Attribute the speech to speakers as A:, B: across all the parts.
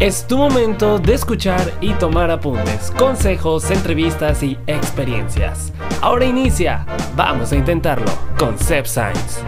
A: Es tu momento de escuchar y tomar apuntes, consejos, entrevistas y experiencias. Ahora inicia, vamos a intentarlo con Sep Science.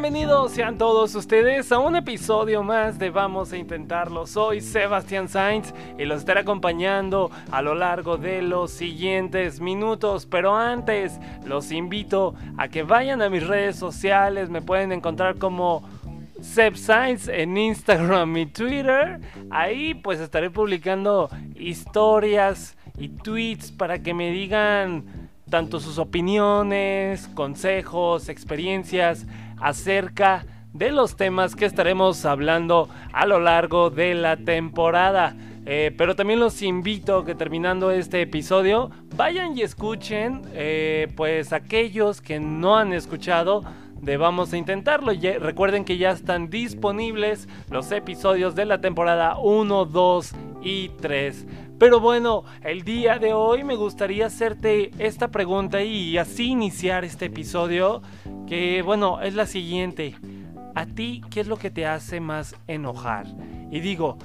A: Bienvenidos sean todos ustedes a un episodio más de Vamos a Intentarlo. Soy Sebastián Sainz y los estaré acompañando a lo largo de los siguientes minutos. Pero antes, los invito a que vayan a mis redes sociales. Me pueden encontrar como Seb Sainz en Instagram y Twitter. Ahí pues estaré publicando historias y tweets para que me digan tanto sus opiniones, consejos, experiencias acerca de los temas que estaremos hablando a lo largo de la temporada. Eh, pero también los invito que terminando este episodio vayan y escuchen eh, pues aquellos que no han escuchado de Vamos a Intentarlo. recuerden que ya están disponibles los episodios de la temporada 1, 2 y 3. Pero bueno, el día de hoy me gustaría hacerte esta pregunta y así iniciar este episodio, que bueno, es la siguiente. ¿A ti qué es lo que te hace más enojar? Y digo,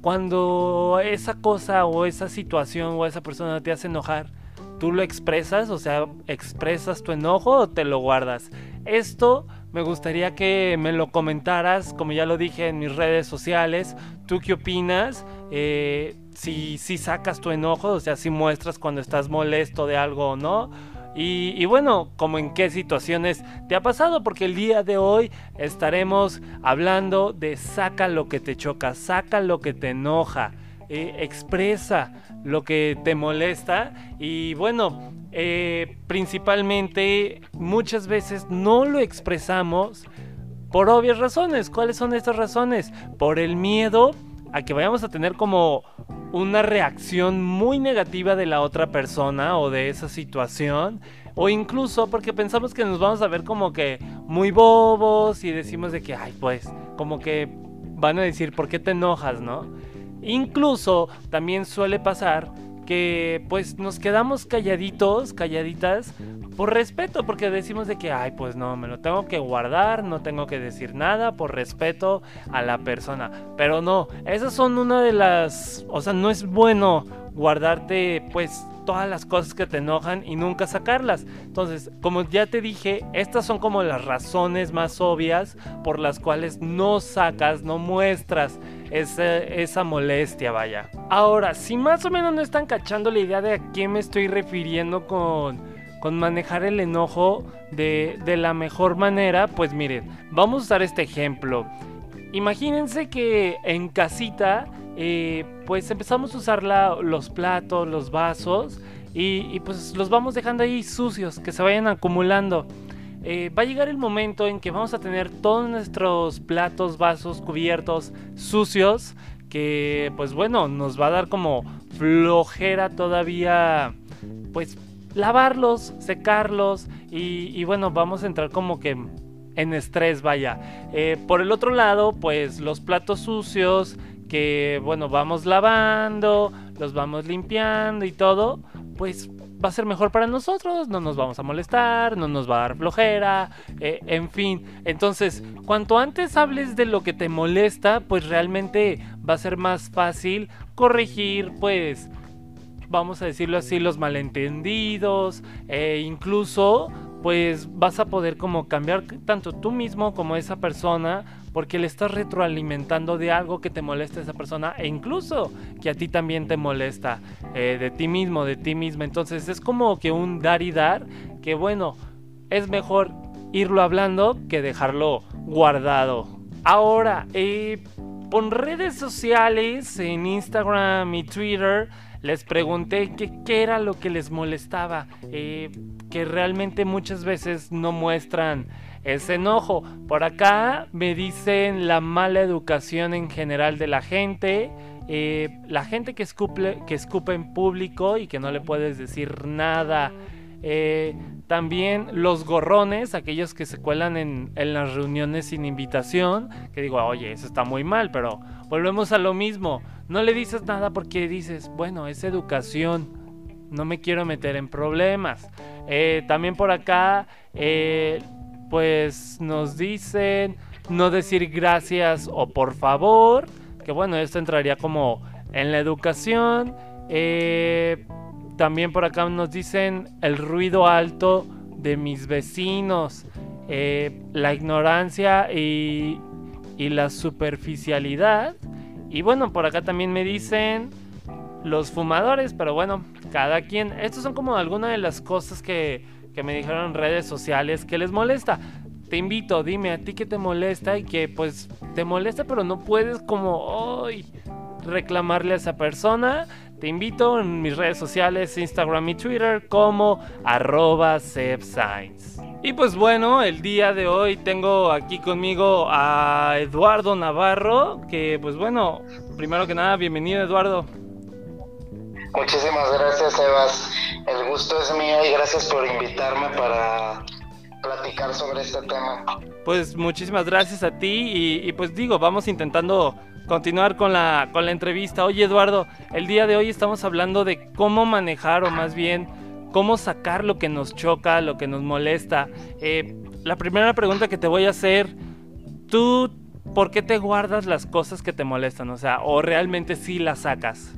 A: cuando esa cosa o esa situación o esa persona te hace enojar, ¿tú lo expresas? O sea, ¿expresas tu enojo o te lo guardas? Esto me gustaría que me lo comentaras, como ya lo dije en mis redes sociales. ¿Tú qué opinas? Eh, si, si sacas tu enojo, o sea, si muestras cuando estás molesto de algo o no. Y, y, bueno, como en qué situaciones te ha pasado, porque el día de hoy estaremos hablando de saca lo que te choca, saca lo que te enoja, eh, expresa lo que te molesta y bueno, eh, principalmente muchas veces no lo expresamos por obvias razones. ¿Cuáles son estas razones? Por el miedo a que vayamos a tener como una reacción muy negativa de la otra persona o de esa situación. O incluso porque pensamos que nos vamos a ver como que muy bobos y decimos de que, ay, pues, como que van a decir, ¿por qué te enojas, no? Incluso también suele pasar que pues nos quedamos calladitos, calladitas, por respeto, porque decimos de que, ay, pues no, me lo tengo que guardar, no tengo que decir nada por respeto a la persona. Pero no, esas son una de las, o sea, no es bueno guardarte pues todas las cosas que te enojan y nunca sacarlas. Entonces, como ya te dije, estas son como las razones más obvias por las cuales no sacas, no muestras esa, molestia, vaya. Ahora, si más o menos no están cachando la idea de a qué me estoy refiriendo con, con manejar el enojo de, de la mejor manera, pues miren, vamos a usar este ejemplo. Imagínense que en casita eh, pues empezamos a usar los platos, los vasos y, pues los vamos dejando ahí sucios, que se vayan acumulando. Eh, va a llegar el momento en que vamos a tener todos nuestros platos, vasos, cubiertos sucios, que pues bueno, nos va a dar como flojera todavía, pues lavarlos, secarlos y, bueno, vamos a entrar como que en estrés, vaya. Eh, por el otro lado, pues los platos sucios que bueno, vamos lavando, los vamos limpiando y todo, pues va a ser mejor para nosotros, no nos vamos a molestar, no nos va a dar flojera, eh, en fin. Entonces, cuanto antes hables de lo que te molesta, pues realmente va a ser más fácil corregir, pues, vamos a decirlo así, los malentendidos, e incluso, pues vas a poder como cambiar tanto tú mismo como esa persona porque le estás retroalimentando de algo que te molesta a esa persona e incluso que a ti también te molesta eh, de ti mismo, de ti misma. Entonces es como que un dar y dar que bueno, es mejor irlo hablando que dejarlo guardado. Ahora, eh, redes sociales, en Instagram y Twitter, les pregunté qué era lo que les molestaba, eh, que realmente muchas veces no muestran ese enojo. Por acá me dicen la mala educación en general de la gente. Eh, la gente que escupe, que escupe en público y que no le puedes decir nada. Eh, también los gorrones, aquellos que se cuelan en, las reuniones sin invitación. Que digo, oye, eso está muy mal, pero volvemos a lo mismo. No le dices nada porque dices, bueno, es educación. No me quiero meter en problemas. Eh, también por acá, pues nos dicen no decir gracias o por favor, que bueno, esto entraría como en la educación. Eh, también por acá nos dicen el ruido alto de mis vecinos, la ignorancia y, y la superficialidad. Y bueno, por acá también me dicen los fumadores, pero bueno, cada quien. Estas son como algunas de las cosas que, que me dijeron en redes sociales que les molesta. Te invito, dime a ti que te molesta y que pues te molesta, pero no puedes como hoy reclamarle a esa persona. Te invito en mis redes sociales, Instagram y Twitter como arroba Y pues bueno, el día de hoy tengo aquí conmigo a Eduardo Navarro, que pues bueno, primero que nada, bienvenido Eduardo.
B: Muchísimas gracias, Sebas. El gusto es mío y gracias por invitarme para platicar sobre este tema.
A: Pues muchísimas gracias a ti y, pues digo, vamos intentando continuar con la, con la entrevista. Oye Eduardo, el día de hoy estamos hablando de cómo manejar o más bien cómo sacar lo que nos choca, lo que nos molesta. Eh, la primera pregunta que te voy a hacer, ¿tú por qué te guardas las cosas que te molestan? O sea, ¿o realmente sí las sacas?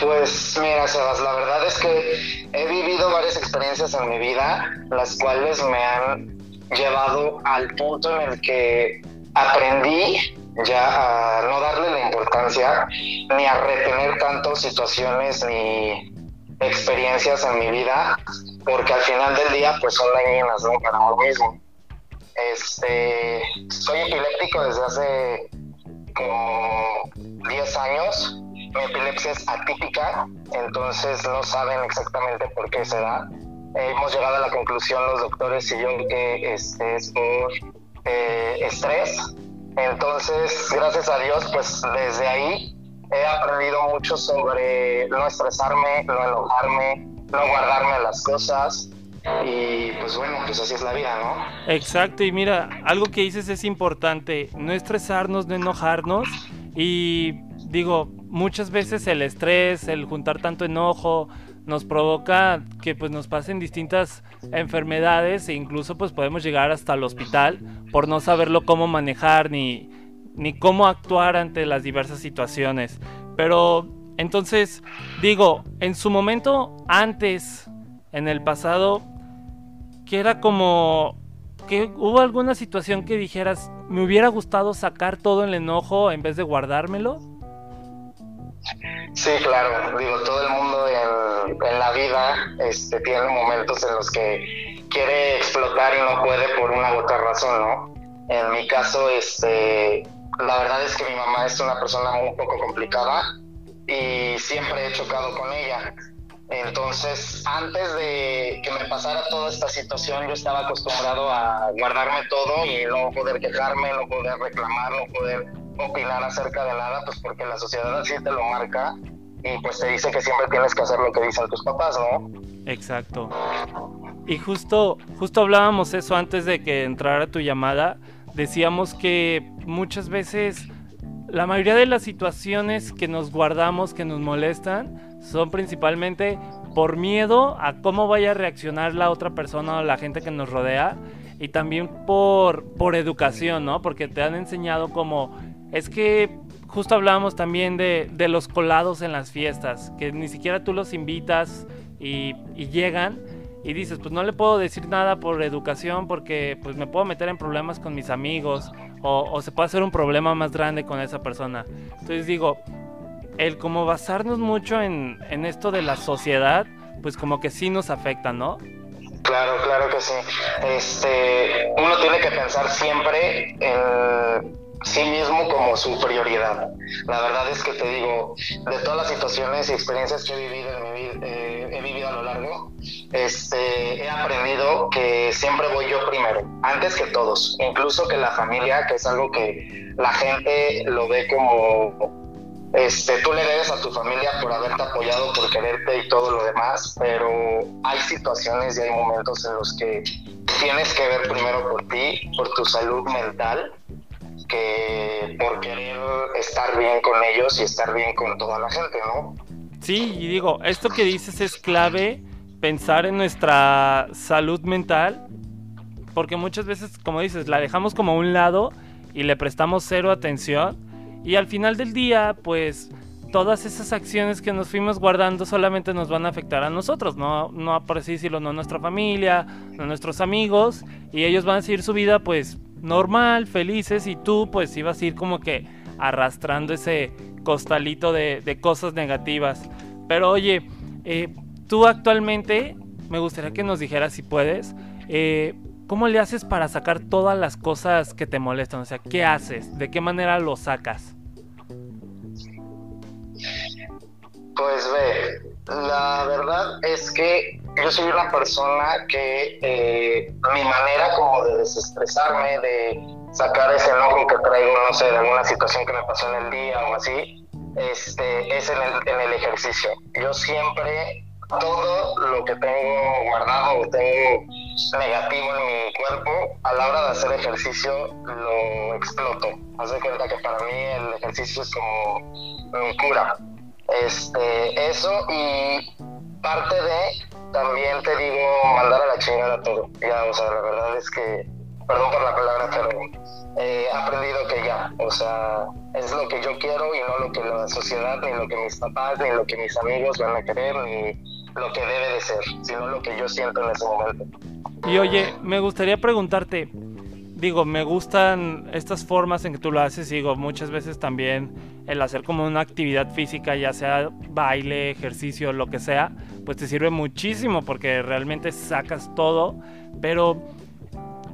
B: Pues mira, Sebas, la verdad es que he vivido varias experiencias en mi vida, las cuales me han llevado al punto en el que aprendí ya a no darle la importancia ni a retener tanto situaciones ni experiencias en mi vida, porque al final del día pues son dañinas, ¿no? Para uno mismo. Este, soy epiléptico desde hace como 10 años epilepsia es atípica, entonces no saben exactamente por qué se da. hemos llegado a la conclusión los doctores y yo que este es por eh, estrés. Entonces, gracias a Dios, pues desde ahí he aprendido mucho sobre no estresarme, no enojarme, no guardarme las cosas. Y pues bueno, pues así es la vida, ¿no?
A: Exacto, y mira, algo que dices es importante, no estresarnos, no enojarnos. Y digo, muchas veces el estrés, el juntar tanto enojo, nos provoca que pues nos pasen distintas enfermedades e incluso pues podemos llegar hasta el hospital por no saberlo cómo manejar ni, ni cómo actuar ante las diversas situaciones. Pero entonces digo, en su momento antes, en el pasado, que era como que hubo alguna situación que dijeras, me hubiera gustado sacar todo el enojo en vez de guardármelo.
B: Sí, claro, digo, todo el mundo en, la vida este, tiene momentos en los que quiere explotar y no puede por una u otra razón, ¿no? En mi caso, este, la verdad es que mi mamá es una persona un poco complicada y siempre he chocado con ella. Entonces, antes de que me pasara toda esta situación, yo estaba acostumbrado a guardarme todo y no poder quejarme, no poder reclamar, no poder opinar acerca de nada, pues porque la sociedad así te lo marca y pues te dice que siempre tienes que hacer lo que dicen tus papás, ¿no?
A: Exacto. Y justo, justo hablábamos eso antes de que entrara tu llamada. Decíamos que muchas veces la mayoría de las situaciones que nos guardamos, que nos molestan, son principalmente por miedo a cómo vaya a reaccionar la otra persona o la gente que nos rodea. Y también por, por educación, ¿no? Porque te han enseñado como es que justo hablábamos también de, los colados en las fiestas, que ni siquiera tú los invitas y, llegan y dices, pues no le puedo decir nada por educación porque pues me puedo meter en problemas con mis amigos o, se puede hacer un problema más grande con esa persona. Entonces digo, el como basarnos mucho en, en esto de la sociedad, pues como que sí nos afecta, ¿no?
B: Claro, claro que sí. Este, uno tiene que pensar siempre en sí mismo como su prioridad. La verdad es que te digo, de todas las situaciones y experiencias que he vivido, en mi vida, eh, he vivido a lo largo, este, he aprendido que siempre voy yo primero, antes que todos, incluso que la familia, que es algo que la gente lo ve como este, tú le debes a tu familia por haberte apoyado, por quererte y todo lo demás, pero hay situaciones y hay momentos en los que tienes que ver primero por ti, por tu salud mental que por querer estar bien con ellos y estar bien con toda la gente, ¿no?
A: Sí, y digo, esto que dices es clave pensar en nuestra salud mental, porque muchas veces, como dices, la dejamos como a un lado y le prestamos cero atención y al final del día, pues todas esas acciones que nos fuimos guardando solamente nos van a afectar a nosotros, no, no por decirlo, no a nuestra familia, no a nuestros amigos, y ellos van a seguir su vida pues normal, felices, y tú pues ibas a ir como que arrastrando ese costalito de, cosas negativas. Pero oye, eh, tú actualmente, me gustaría que nos dijeras si puedes, eh, ¿cómo le haces para sacar todas las cosas que te molestan? O sea, ¿qué haces? ¿De qué manera lo sacas?
B: Pues ve, la verdad es que yo soy una persona que eh, mi manera como de desestresarme, de sacar ese enojo que traigo, no sé, de alguna situación que me pasó en el día o así, este, es en el, ejercicio. Yo siempre, todo lo que tengo guardado o tengo negativo en mi cuerpo, a la hora de hacer ejercicio lo exploto. Haz de cuenta que para mí el ejercicio es como mi cura este, eso y parte de, también te digo, mandar a la chingada todo. Ya, o sea, la verdad es que, perdón por la palabra, pero he aprendido que ya, o sea, es lo que yo quiero y no lo que la sociedad, ni lo que mis papás, ni lo que mis amigos van a querer, ni lo que debe de ser, sino lo que yo siento en ese momento.
A: Y oye, me gustaría preguntarte, digo, me gustan estas formas en que tú lo haces. Digo, muchas veces también el hacer como una actividad física, ya sea baile, ejercicio, lo que sea, pues te sirve muchísimo porque realmente sacas todo. Pero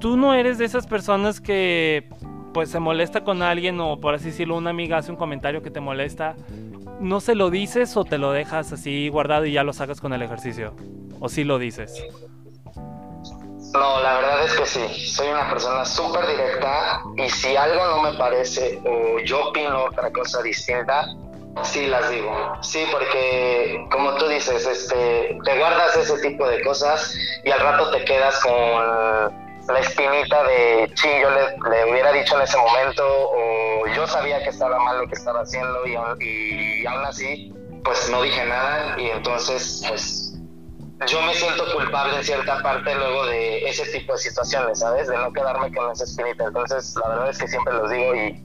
A: tú no eres de esas personas que pues se molesta con alguien o por así decirlo, una amiga hace un comentario que te molesta. ¿No se lo dices o te lo dejas así guardado y ya lo sacas con el ejercicio? ¿O sí lo dices?
B: No, la verdad es que sí. Soy una persona súper directa y si algo no me parece o yo opino otra cosa distinta, sí las digo. Sí, porque como tú dices, este, te guardas ese tipo de cosas y al rato te quedas con la espinita de, sí, yo le, hubiera dicho en ese momento o yo sabía que estaba mal lo que estaba haciendo y, y aún así, pues no dije nada y entonces, pues yo me siento culpable en cierta parte luego de ese tipo de situaciones, ¿sabes? De no quedarme con esa espinita. Entonces, la verdad es que siempre los digo y,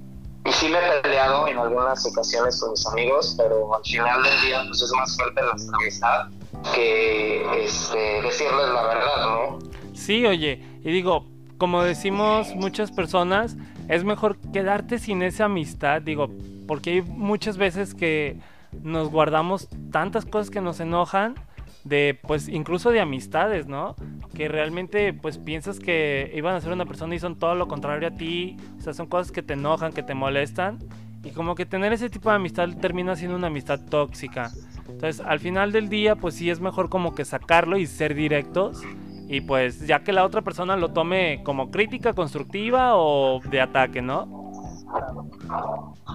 B: sí me he peleado en algunas ocasiones con mis amigos, pero al final del día, pues es más fuerte nuestra amistad que este, decirles la verdad, ¿no?
A: Sí, oye, y digo, como decimos muchas personas, es mejor quedarte sin esa amistad, digo, porque hay muchas veces que nos guardamos tantas cosas que nos enojan de pues incluso de amistades, ¿no? Que realmente pues piensas que iban a ser una persona y son todo lo contrario a ti, o sea, son cosas que te enojan, que te molestan y como que tener ese tipo de amistad termina siendo una amistad tóxica. Entonces, al final del día pues sí es mejor como que sacarlo y ser directos y pues ya que la otra persona lo tome como crítica constructiva o de ataque, ¿no?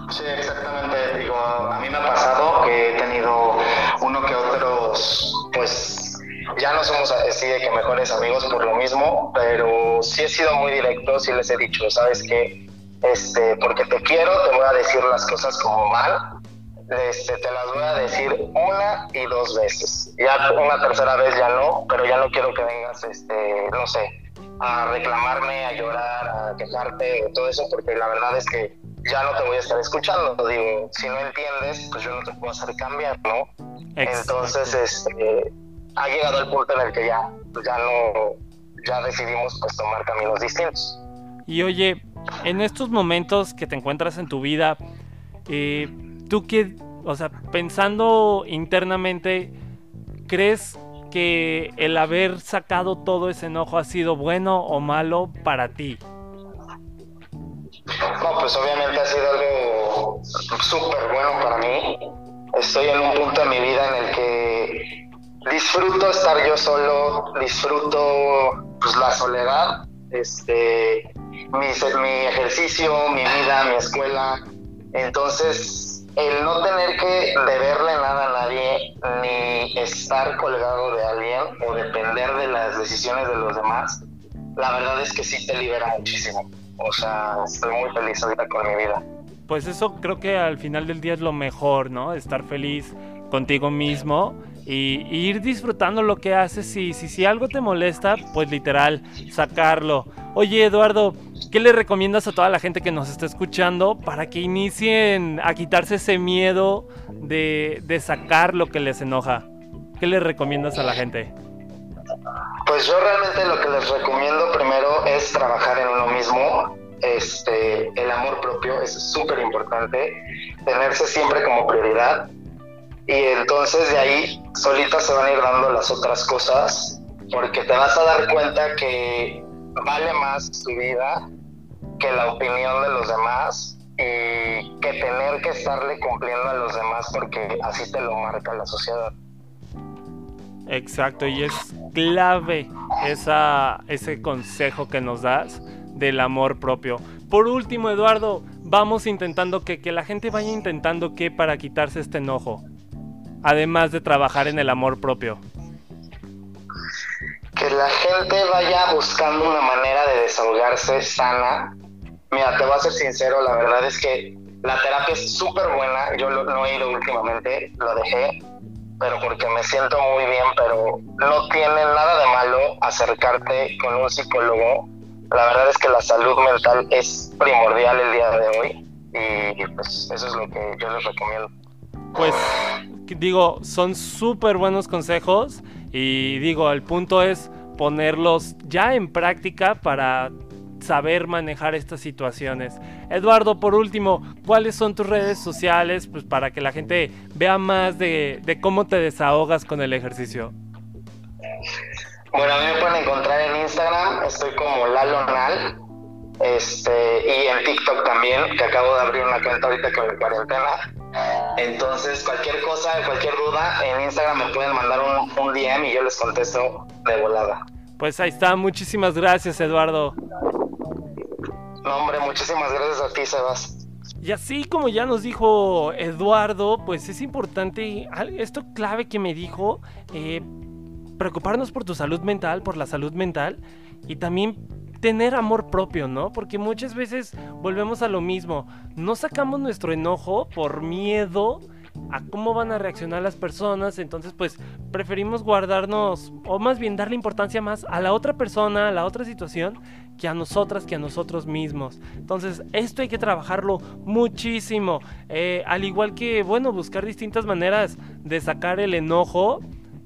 B: Sí, exactamente. Digo, a mí me ha pasado que he tenido uno que otros, pues ya no somos así de que mejores amigos por lo mismo, pero sí he sido muy directo, sí les he dicho, ¿sabes qué? Este, porque te quiero, te voy a decir las cosas como mal, este, te las voy a decir una y dos veces. Ya una tercera vez ya no, pero ya no quiero que vengas, este, no sé, a reclamarme, a llorar, a quejarte, todo eso, porque la verdad es que ya no te voy a estar escuchando. Digo, si no entiendes, pues yo no te puedo hacer cambiar, ¿no? Entonces, este, ha llegado el punto en el que ya, pues ya no, ya decidimos pues tomar caminos distintos.
A: Y oye, en estos momentos que te encuentras en tu vida, eh, tú qué, o sea, pensando internamente, ¿crees que el haber sacado todo ese enojo ha sido bueno o malo para ti?
B: No, pues obviamente ha sido algo súper bueno para mí. Estoy en un punto de mi vida en el que disfruto estar yo solo, disfruto pues, la soledad, este, mi, mi ejercicio, mi vida, mi escuela. Entonces, el no tener que deberle nada a nadie, ni estar colgado de alguien o depender de las decisiones de los demás, la verdad es que sí te libera muchísimo. O sea, estoy muy feliz ahorita con mi vida.
A: Pues eso creo que al final del día es lo mejor, ¿no? Estar feliz contigo mismo y, ir disfrutando lo que haces y si, si algo te molesta, pues literal, sacarlo. Oye Eduardo, ¿qué le recomiendas a toda la gente que nos está escuchando para que inicien a quitarse ese miedo de, de sacar lo que les enoja? ¿Qué le recomiendas a la gente?
B: Pues yo realmente lo que les recomiendo primero es trabajar en uno mismo. Este, el amor propio es súper importante, tenerse siempre como prioridad y entonces de ahí solitas se van a ir dando las otras cosas porque te vas a dar cuenta que vale más tu vida que la opinión de los demás y que tener que estarle cumpliendo a los demás porque así te lo marca la sociedad.
A: Exacto, y es clave esa, ese consejo que nos das del amor propio. Por último, Eduardo, vamos intentando que, que la gente vaya intentando que para quitarse este enojo además de trabajar en el amor propio?
B: Que la gente vaya buscando una manera de desahogarse sana. Mira, te voy a ser sincero, la verdad es que la terapia es súper buena. Yo lo, no he ido últimamente, lo dejé, pero porque me siento muy bien, pero no tiene nada de malo acercarte con un psicólogo. La verdad es que la salud mental es primordial el día de hoy y pues eso es lo que yo les recomiendo.
A: Pues digo, son súper buenos consejos y digo, el punto es ponerlos ya en práctica para saber manejar estas situaciones. Eduardo, por último, ¿cuáles son tus redes sociales pues, para que la gente vea más de, cómo te desahogas con el ejercicio?
B: Bueno, a mí me pueden encontrar en Instagram, estoy como Lalonal, este, y en TikTok también, que acabo de abrir una cuenta ahorita con la cuarentena. Entonces, cualquier cosa, cualquier duda, en Instagram me pueden mandar un, DM y yo les contesto de volada.
A: Pues ahí está, muchísimas gracias, Eduardo.
B: No, hombre, muchísimas gracias a ti, Sebas.
A: Y así como ya nos dijo Eduardo, pues es importante, esto clave que me dijo, eh, preocuparnos por tu salud mental, por la salud mental, y también tener amor propio, ¿no? Porque muchas veces volvemos a lo mismo. No sacamos nuestro enojo por miedo a cómo van a reaccionar las personas, entonces pues preferimos guardarnos o más bien darle importancia más a la otra persona, a la otra situación, que a nosotras, que a nosotros mismos. Entonces esto hay que trabajarlo muchísimo, eh, al igual que, bueno, buscar distintas maneras de sacar el enojo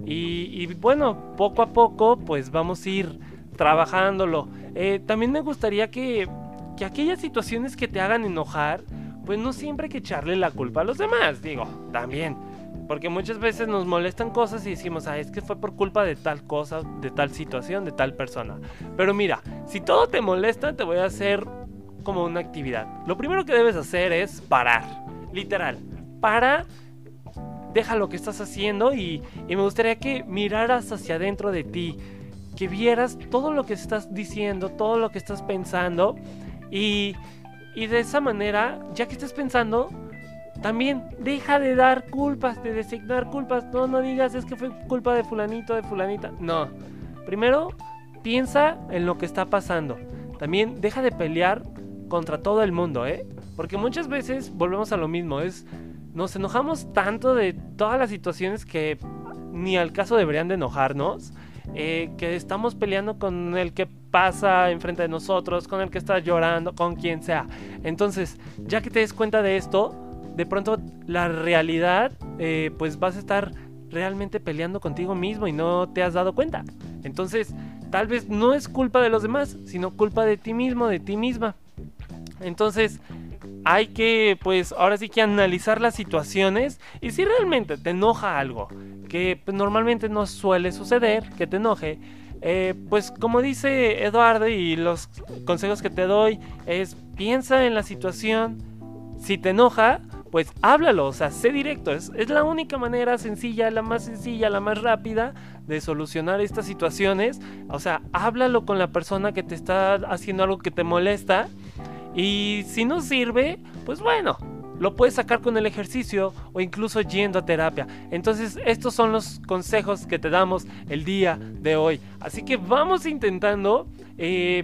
A: y, y bueno, poco a poco pues vamos a ir trabajándolo. Eh, también me gustaría que, que aquellas situaciones que te hagan enojar, pues no siempre hay que echarle la culpa a los demás, digo, también. Porque muchas veces nos molestan cosas y decimos, ah, es que fue por culpa de tal cosa, de tal situación, de tal persona. Pero mira, si todo te molesta, te voy a hacer como una actividad. Lo primero que debes hacer es parar, literal. Para, deja lo que estás haciendo y, y me gustaría que miraras hacia adentro de ti que vieras todo lo que estás diciendo, todo lo que estás pensando y, y de esa manera, ya que estás pensando, también deja de dar culpas, de designar culpas. No, no digas es que fue culpa de fulanito, de fulanita. No. Primero, piensa en lo que está pasando. También deja de pelear contra todo el mundo, ¿eh? Porque muchas veces volvemos a lo mismo, es nos enojamos tanto de todas las situaciones que ni al caso deberían de enojarnos eh, que estamos peleando con el que pasa enfrente de nosotros, con el que está llorando, con quien sea. Entonces, ya que te des cuenta de esto, de pronto la realidad, eh, pues vas a estar realmente peleando contigo mismo y no te has dado cuenta. Entonces, tal vez no es culpa de los demás, sino culpa de ti mismo, de ti misma. Entonces, hay que, pues, ahora sí que analizar las situaciones y si realmente te enoja algo, que pues, normalmente no suele suceder, que te enoje, eh, pues como dice Eduardo y los consejos que te doy es piensa en la situación, si te enoja, pues háblalo, o sea, sé directo, es, es, la única manera sencilla, la más sencilla, la más rápida de solucionar estas situaciones, o sea, háblalo con la persona que te está haciendo algo que te molesta y si no sirve, pues bueno, lo puedes sacar con el ejercicio o incluso yendo a terapia. Entonces estos son los consejos que te damos el día de hoy. Así que vamos intentando... Eh,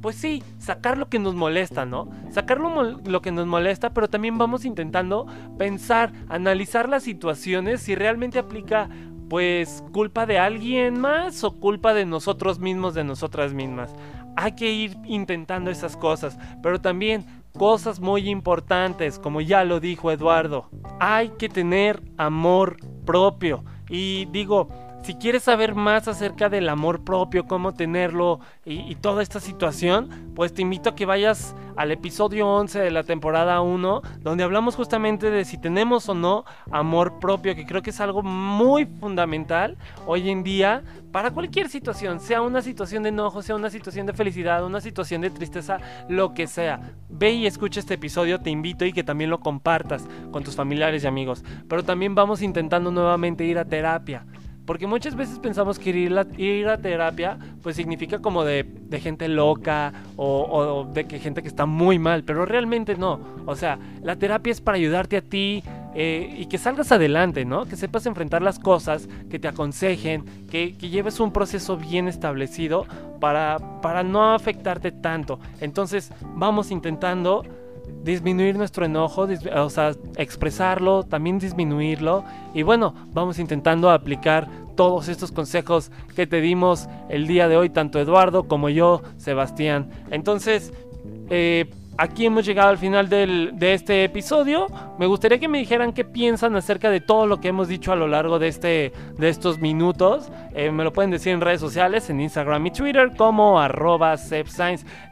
A: pues sí, sacar lo que nos molesta, ¿no? Sacar lo, que nos molesta, pero también vamos intentando pensar, analizar las situaciones, si realmente aplica pues culpa de alguien más o culpa de nosotros mismos, de nosotras mismas. Hay que ir intentando esas cosas, pero también cosas muy importantes, como ya lo dijo Eduardo, hay que tener amor propio. Y digo, si quieres saber más acerca del amor propio, cómo tenerlo y, toda esta situación, pues te invito a que vayas al episodio 11 de la temporada 1, donde hablamos justamente de si tenemos o no amor propio, que creo que es algo muy fundamental hoy en día para cualquier situación, sea una situación de enojo, sea una situación de felicidad, una situación de tristeza, lo que sea. Ve y escucha este episodio, te invito y que también lo compartas con tus familiares y amigos. Pero también vamos intentando nuevamente ir a terapia. Porque muchas veces pensamos que ir, a terapia pues significa como de, gente loca o, de que gente que está muy mal, pero realmente no. O sea, la terapia es para ayudarte a ti eh, y que salgas adelante, ¿no? Que sepas enfrentar las cosas, que te aconsejen, que, lleves un proceso bien establecido para, para no afectarte tanto. Entonces vamos intentando disminuir nuestro enojo, o sea, expresarlo, también disminuirlo. Y bueno, vamos intentando aplicar todos estos consejos que te dimos el día de hoy, tanto Eduardo como yo, Sebastián. Entonces, eh, aquí hemos llegado al final de este episodio. Me gustaría que me dijeran qué piensan acerca de todo lo que hemos dicho a lo largo de, este, de estos minutos. Eh, me lo pueden decir en redes sociales, en Instagram y Twitter, como arroba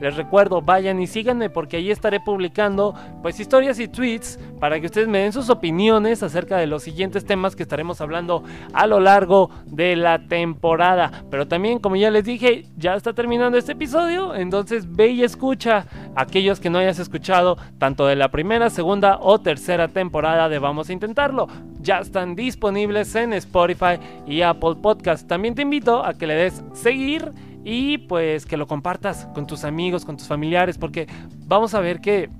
A: Les recuerdo, vayan y síganme porque ahí estaré publicando pues historias y tweets para que ustedes me den sus opiniones acerca de los siguientes temas que estaremos hablando a lo largo de la temporada. Pero también, como ya les dije, ya está terminando este episodio, entonces ve y escucha aquellos que no hayas escuchado tanto de la primera, segunda o tercera temporada de Vamos a Intentarlo. Ya están disponibles en Spotify y Apple Podcast. También te invito a que le des seguir y pues que lo compartas con tus amigos, con tus familiares, porque vamos a ver que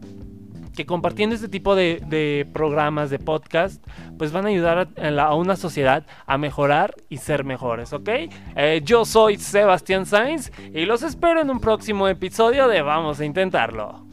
A: que compartiendo este tipo de, programas, de podcast, pues van a ayudar a, una sociedad a mejorar y ser mejores, ¿ok? Eh, yo soy Sebastián Sainz y los espero en un próximo episodio de Vamos a Intentarlo.